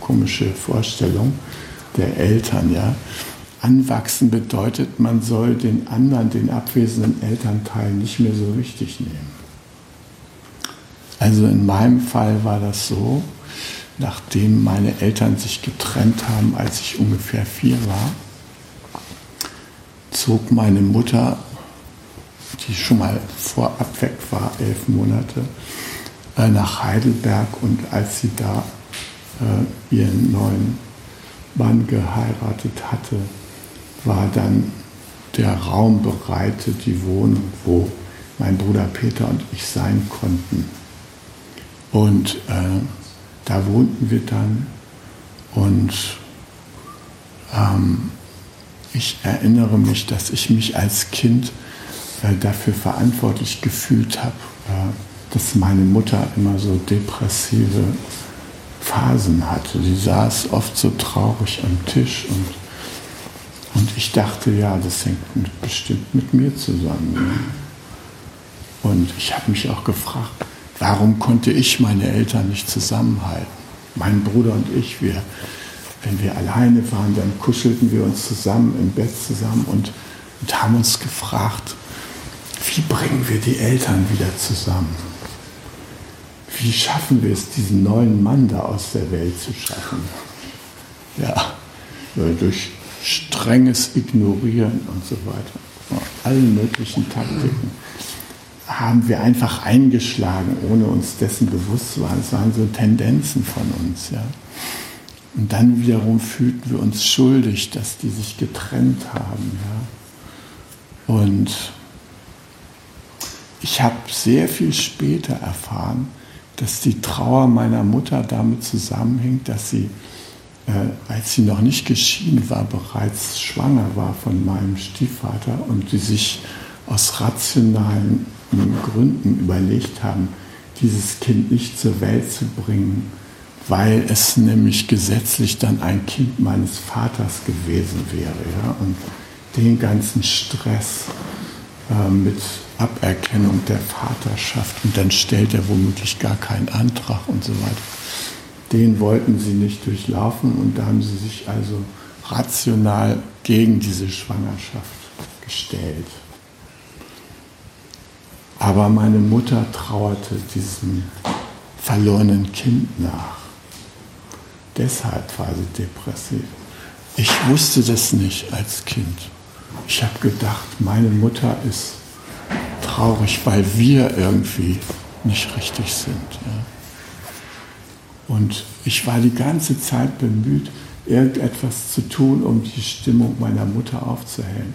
komische Vorstellung der Eltern, ja. Anwachsen bedeutet, man soll den anderen, den abwesenden Elternteil nicht mehr so wichtig nehmen. Also in meinem Fall war das so, nachdem meine Eltern sich getrennt haben, als ich ungefähr vier war, zog meine Mutter, die schon mal vorab weg war, elf Monate, äh, nach Heidelberg und als sie da äh, ihren neuen Mann geheiratet hatte, war dann der Raum bereitet, die Wohnung, wo mein Bruder Peter und ich sein konnten. Und äh, da wohnten wir dann und ähm, ich erinnere mich, dass ich mich als Kind äh, dafür verantwortlich gefühlt habe, äh, dass meine Mutter immer so depressive Phasen hatte. Sie saß oft so traurig am Tisch und und ich dachte, ja, das hängt mit, bestimmt mit mir zusammen. Und ich habe mich auch gefragt, warum konnte ich meine Eltern nicht zusammenhalten? Mein Bruder und ich, wir, wenn wir alleine waren, dann kuschelten wir uns zusammen im Bett zusammen und, und haben uns gefragt, wie bringen wir die Eltern wieder zusammen? Wie schaffen wir es, diesen neuen Mann da aus der Welt zu schaffen? Ja, durch strenges Ignorieren und so weiter. Alle möglichen Taktiken haben wir einfach eingeschlagen, ohne uns dessen bewusst zu sein. Es waren so Tendenzen von uns. Ja. Und dann wiederum fühlten wir uns schuldig, dass die sich getrennt haben. Ja. Und ich habe sehr viel später erfahren, dass die Trauer meiner Mutter damit zusammenhängt, dass sie, äh, als sie noch nicht geschieden war, bereits schwanger war von meinem Stiefvater und sie sich aus rationalen Gründen überlegt haben, dieses Kind nicht zur Welt zu bringen, weil es nämlich gesetzlich dann ein Kind meines Vaters gewesen wäre. Ja? Und den ganzen Stress äh, mit Aberkennung der Vaterschaft und dann stellt er womöglich gar keinen Antrag und so weiter. Den wollten sie nicht durchlaufen und da haben sie sich also rational gegen diese Schwangerschaft gestellt. Aber meine Mutter trauerte diesem verlorenen Kind nach. Deshalb war sie depressiv. Ich wusste das nicht als Kind. Ich habe gedacht, meine Mutter ist traurig, weil wir irgendwie nicht richtig sind. Ja. Und ich war die ganze Zeit bemüht, irgendetwas zu tun, um die Stimmung meiner Mutter aufzuhellen.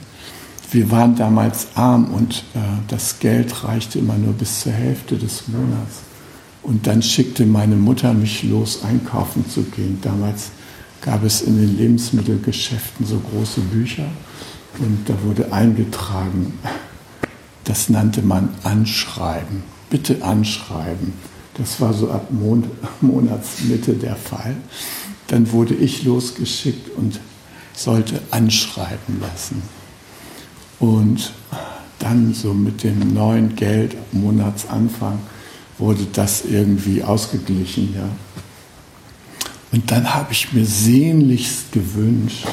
Wir waren damals arm und äh, das Geld reichte immer nur bis zur Hälfte des Monats. Und dann schickte meine Mutter mich los, einkaufen zu gehen. Damals gab es in den Lebensmittelgeschäften so große Bücher und da wurde eingetragen, das nannte man Anschreiben. Bitte anschreiben. Das war so ab Mon [laughs] Monatsmitte der Fall. Dann wurde ich losgeschickt und sollte anschreiben lassen. Und dann so mit dem neuen Geld Monatsanfang wurde das irgendwie ausgeglichen, ja. Und dann habe ich mir sehnlichst gewünscht,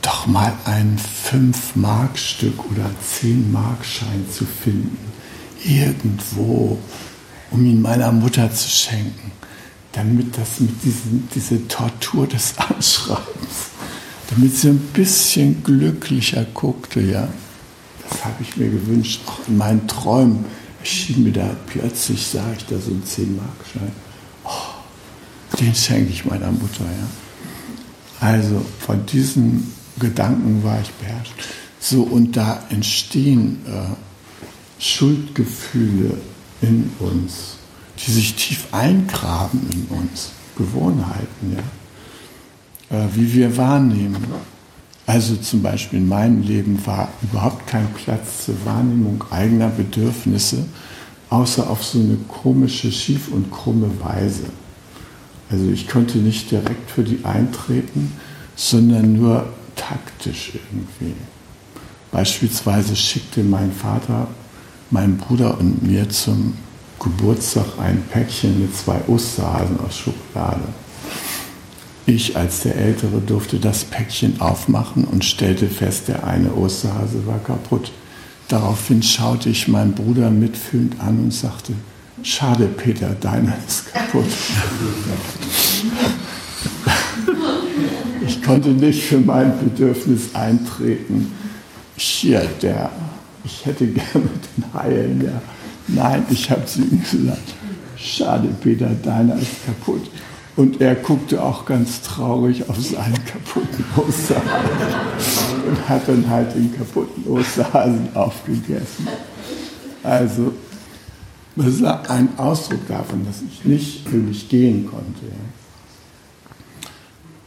doch mal ein 5-Mark-Stück oder 10-Mark-Schein zu finden, irgendwo, um ihn meiner Mutter zu schenken, damit das mit diesen, diese Tortur des Anschreibens, damit sie ein bisschen glücklicher guckte, ja. Das habe ich mir gewünscht, auch in meinen Träumen erschien mir da plötzlich, sah ich da so einen 10-Mark-Schein. Oh, den schenke ich meiner Mutter, ja. Also von diesen Gedanken war ich beherrscht. So, und da entstehen äh, Schuldgefühle in uns, die sich tief eingraben in uns, Gewohnheiten, ja, wie wir wahrnehmen. Also zum Beispiel in meinem Leben war überhaupt kein Platz zur Wahrnehmung eigener Bedürfnisse, außer auf so eine komische, schief und krumme Weise. Also ich konnte nicht direkt für die eintreten, sondern nur taktisch irgendwie. Beispielsweise schickte mein Vater meinem Bruder und mir zum Geburtstag ein Päckchen mit zwei Osterhasen aus Schokolade. Ich als der Ältere durfte das Päckchen aufmachen und stellte fest, der eine Osterhase war kaputt. Daraufhin schaute ich meinen Bruder mitfühlend an und sagte, schade Peter, deiner ist kaputt. Ich konnte nicht für mein Bedürfnis eintreten. Hier, der, ich hätte gerne den Heilen, ja. Nein, ich habe zu ihm gesagt, schade Peter, deiner ist kaputt. Und er guckte auch ganz traurig auf seinen kaputten Osterhasen und hat dann halt den kaputten Osterhasen aufgegessen. Also, das war ein Ausdruck davon, dass ich nicht für mich gehen konnte.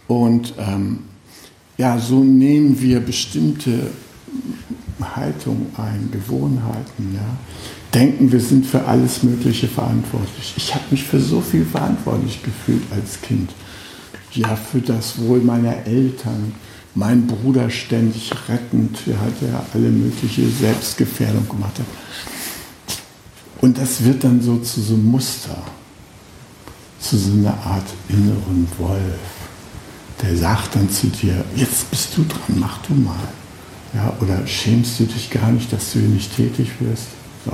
Und ähm, ja, so nehmen wir bestimmte Haltungen ein, Gewohnheiten. Ja. Denken, wir sind für alles Mögliche verantwortlich. Ich habe mich für so viel verantwortlich gefühlt als Kind. Ja, für das Wohl meiner Eltern, mein Bruder ständig rettend, der hat ja alle mögliche Selbstgefährdung gemacht. Und das wird dann so zu so einem Muster, zu so einer Art inneren Wolf der sagt dann zu dir, jetzt bist du dran, mach du mal. Ja, oder schämst du dich gar nicht, dass du hier nicht tätig wirst? So.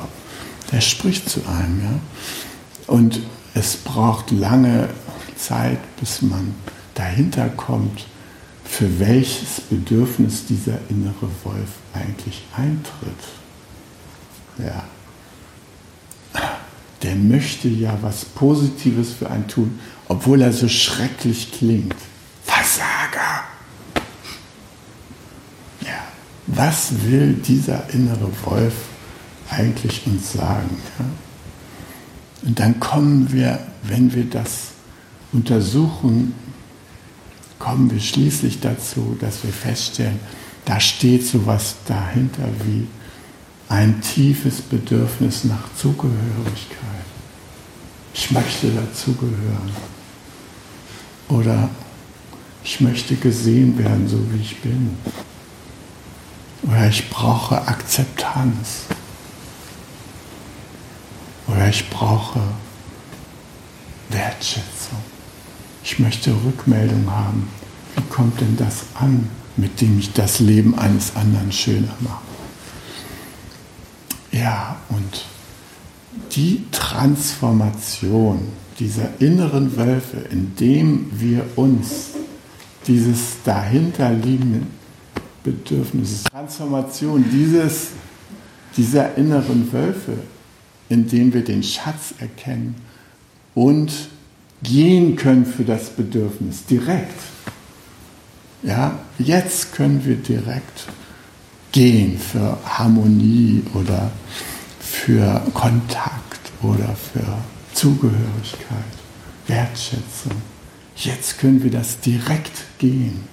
Der spricht zu einem. Ja? Und es braucht lange Zeit, bis man dahinter kommt, für welches Bedürfnis dieser innere Wolf eigentlich eintritt. Ja. Der möchte ja was Positives für einen tun, obwohl er so schrecklich klingt. Versager. Ja, was will dieser innere Wolf eigentlich uns sagen? Ja? Und dann kommen wir, wenn wir das untersuchen, kommen wir schließlich dazu, dass wir feststellen, da steht sowas dahinter wie ein tiefes Bedürfnis nach Zugehörigkeit. Ich möchte dazugehören. Oder ich möchte gesehen werden, so wie ich bin. Oder ich brauche Akzeptanz. Ich brauche Wertschätzung. Ich möchte Rückmeldung haben. Wie kommt denn das an, mit dem ich das Leben eines anderen schöner mache? Ja, und die Transformation dieser inneren Wölfe, indem wir uns dieses dahinterliegende Bedürfnis, Transformation dieses, dieser inneren Wölfe, indem wir den Schatz erkennen und gehen können für das Bedürfnis direkt. Ja, jetzt können wir direkt gehen für Harmonie oder für Kontakt oder für Zugehörigkeit, Wertschätzung. Jetzt können wir das direkt gehen.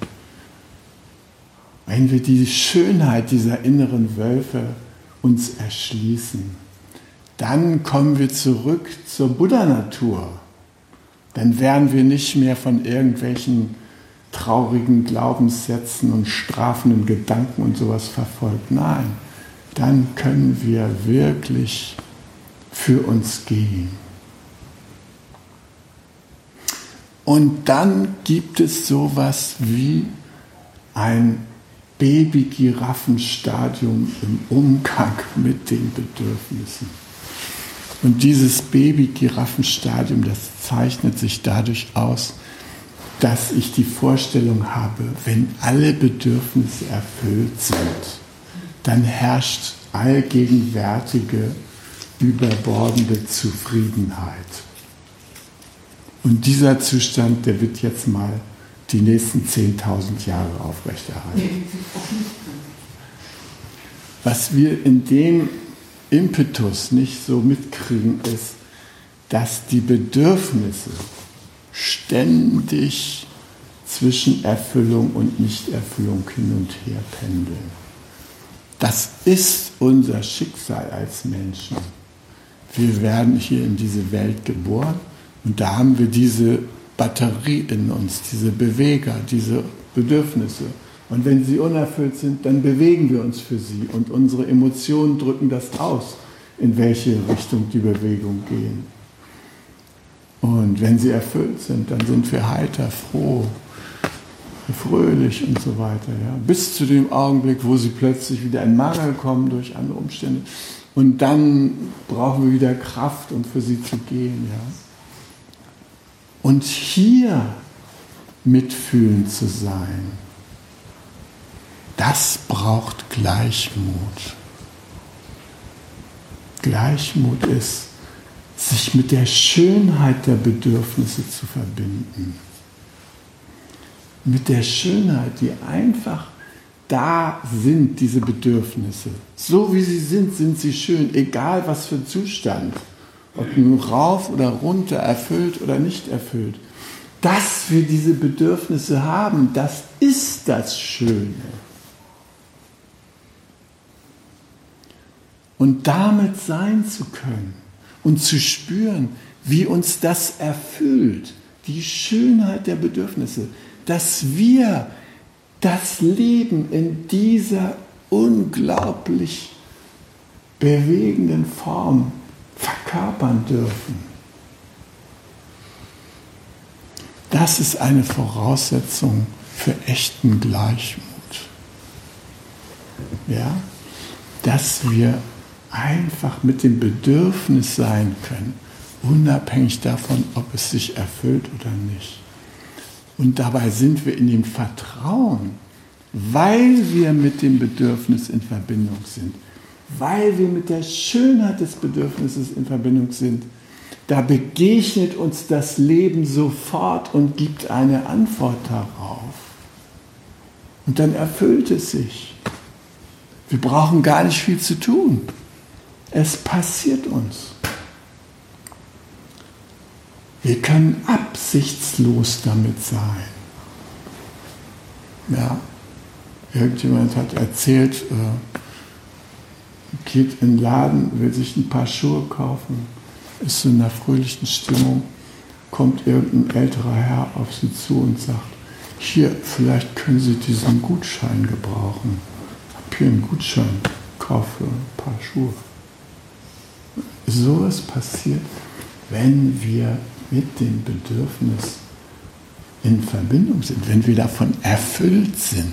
Wenn wir die Schönheit dieser inneren Wölfe uns erschließen, dann kommen wir zurück zur Buddha-Natur. Dann werden wir nicht mehr von irgendwelchen traurigen Glaubenssätzen und strafenden Gedanken und sowas verfolgt. Nein, dann können wir wirklich für uns gehen. Und dann gibt es sowas wie ein Baby-Giraffenstadium im Umgang mit den Bedürfnissen. Und dieses Baby-Giraffenstadium, das zeichnet sich dadurch aus, dass ich die Vorstellung habe, wenn alle Bedürfnisse erfüllt sind, dann herrscht allgegenwärtige, überbordende Zufriedenheit. Und dieser Zustand, der wird jetzt mal die nächsten 10.000 Jahre aufrechterhalten. [laughs] Was wir in dem Impetus nicht so mitkriegen, ist, dass die Bedürfnisse ständig zwischen Erfüllung und Nichterfüllung hin und her pendeln. Das ist unser Schicksal als Menschen. Wir werden hier in diese Welt geboren und da haben wir diese Batterie in uns, diese Beweger, diese Bedürfnisse. Und wenn sie unerfüllt sind, dann bewegen wir uns für sie und unsere Emotionen drücken das aus, in welche Richtung die Bewegung gehen. Und wenn sie erfüllt sind, dann sind wir heiter, froh, fröhlich und so weiter. Ja. Bis zu dem Augenblick, wo sie plötzlich wieder in Mangel kommen durch andere Umstände. Und dann brauchen wir wieder Kraft, um für sie zu gehen. Ja. Und hier mitfühlend zu sein, das braucht Gleichmut. Gleichmut ist, sich mit der Schönheit der Bedürfnisse zu verbinden. Mit der Schönheit, die einfach da sind, diese Bedürfnisse. So wie sie sind, sind sie schön, egal was für Zustand. Ob nun rauf oder runter, erfüllt oder nicht erfüllt. Dass wir diese Bedürfnisse haben, das ist das Schöne. Und damit sein zu können und zu spüren, wie uns das erfüllt, die Schönheit der Bedürfnisse, dass wir das Leben in dieser unglaublich bewegenden Form verkörpern dürfen. Das ist eine Voraussetzung für echten Gleichmut. Ja? Dass wir einfach mit dem Bedürfnis sein können, unabhängig davon, ob es sich erfüllt oder nicht. Und dabei sind wir in dem Vertrauen, weil wir mit dem Bedürfnis in Verbindung sind, weil wir mit der Schönheit des Bedürfnisses in Verbindung sind, da begegnet uns das Leben sofort und gibt eine Antwort darauf. Und dann erfüllt es sich. Wir brauchen gar nicht viel zu tun. Es passiert uns. Wir können absichtslos damit sein. Ja, irgendjemand hat erzählt, äh, geht in den Laden, will sich ein paar Schuhe kaufen, ist in einer fröhlichen Stimmung, kommt irgendein älterer Herr auf sie zu und sagt, hier, vielleicht können Sie diesen Gutschein gebrauchen. Ich habe hier einen Gutschein, kaufe ein paar Schuhe. So ist passiert, wenn wir mit dem Bedürfnis in Verbindung sind, wenn wir davon erfüllt sind.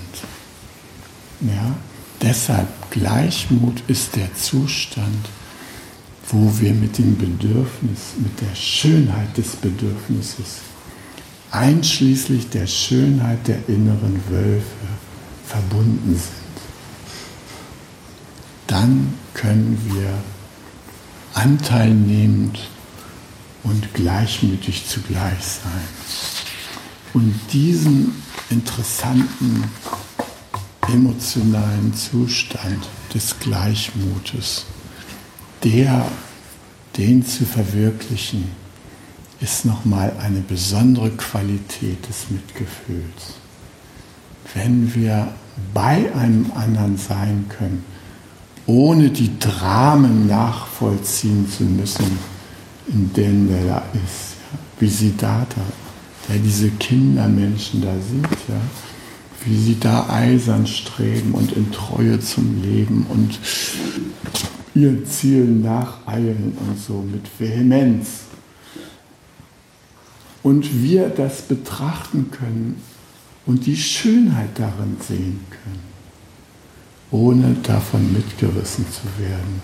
Ja, deshalb Gleichmut ist der Zustand, wo wir mit dem Bedürfnis, mit der Schönheit des Bedürfnisses, einschließlich der Schönheit der inneren Wölfe verbunden sind. Dann können wir anteilnehmend und gleichmütig zugleich sein. Und diesen interessanten emotionalen Zustand des Gleichmutes, der, den zu verwirklichen, ist nochmal eine besondere Qualität des Mitgefühls. Wenn wir bei einem anderen sein können, ohne die Dramen nachvollziehen zu müssen, in denen der da ist, ja, wie sie da, da der diese Kindermenschen da sieht, ja, wie sie da eisern streben und in Treue zum Leben und ihren Zielen nacheilen und so mit Vehemenz. Und wir das betrachten können und die Schönheit darin sehen können, ohne davon mitgerissen zu werden.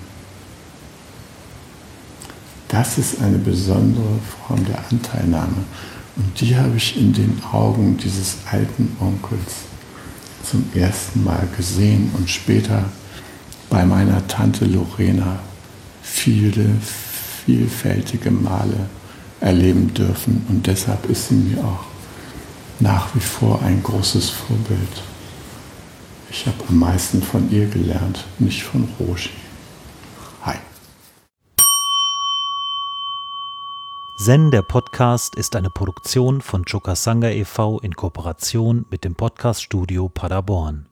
Das ist eine besondere Form der Anteilnahme. Und die habe ich in den Augen dieses alten Onkels zum ersten Mal gesehen und später bei meiner Tante Lorena viele, vielfältige Male erleben dürfen. Und deshalb ist sie mir auch nach wie vor ein großes Vorbild. Ich habe am meisten von ihr gelernt, nicht von Roshi. Hi. Zen, der Podcast, ist eine Produktion von Chokasanga e.V. in Kooperation mit dem Podcaststudio Paderborn.